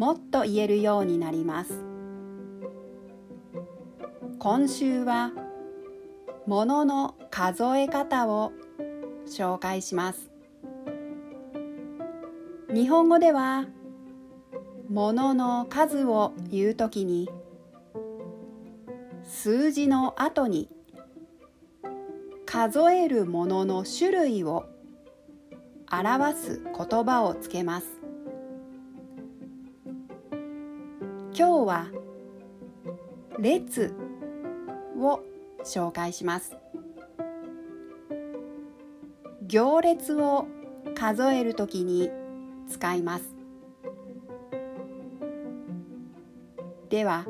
もっと言えるようになります。今週はものの数え方を紹介します。日本語ではものの数を言うときに数字の後に数えるものの種類を表す言葉をつけます。今日は列を紹介します。行列を数えるときに使います。では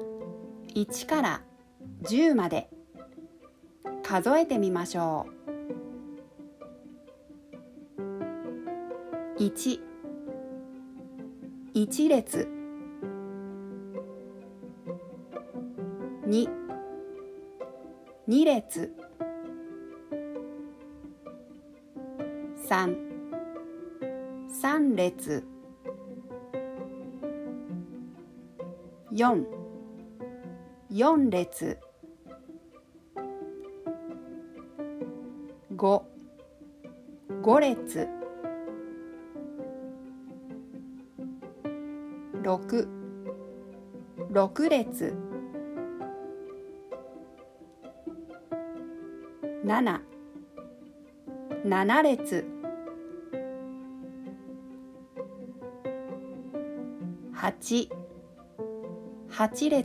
1から10まで数えてみましょう。1一列。2二列。3三列。4四列。五。五列。六。六列。七。七列。八。八列。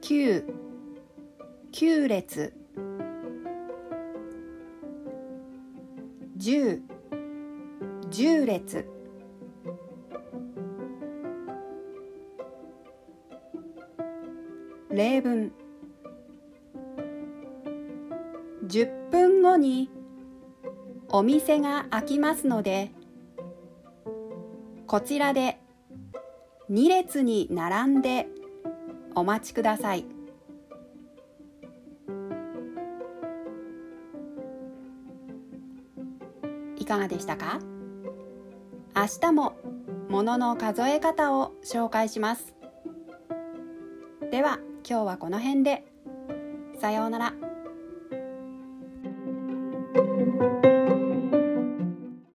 九。九列。十。十列。例文。10分後にお店が開きますのでこちらで2列に並んでお待ちください。いかがでしたか？明日もものの数え方を紹介します。では今日はこの辺で。さようなら。Thank you.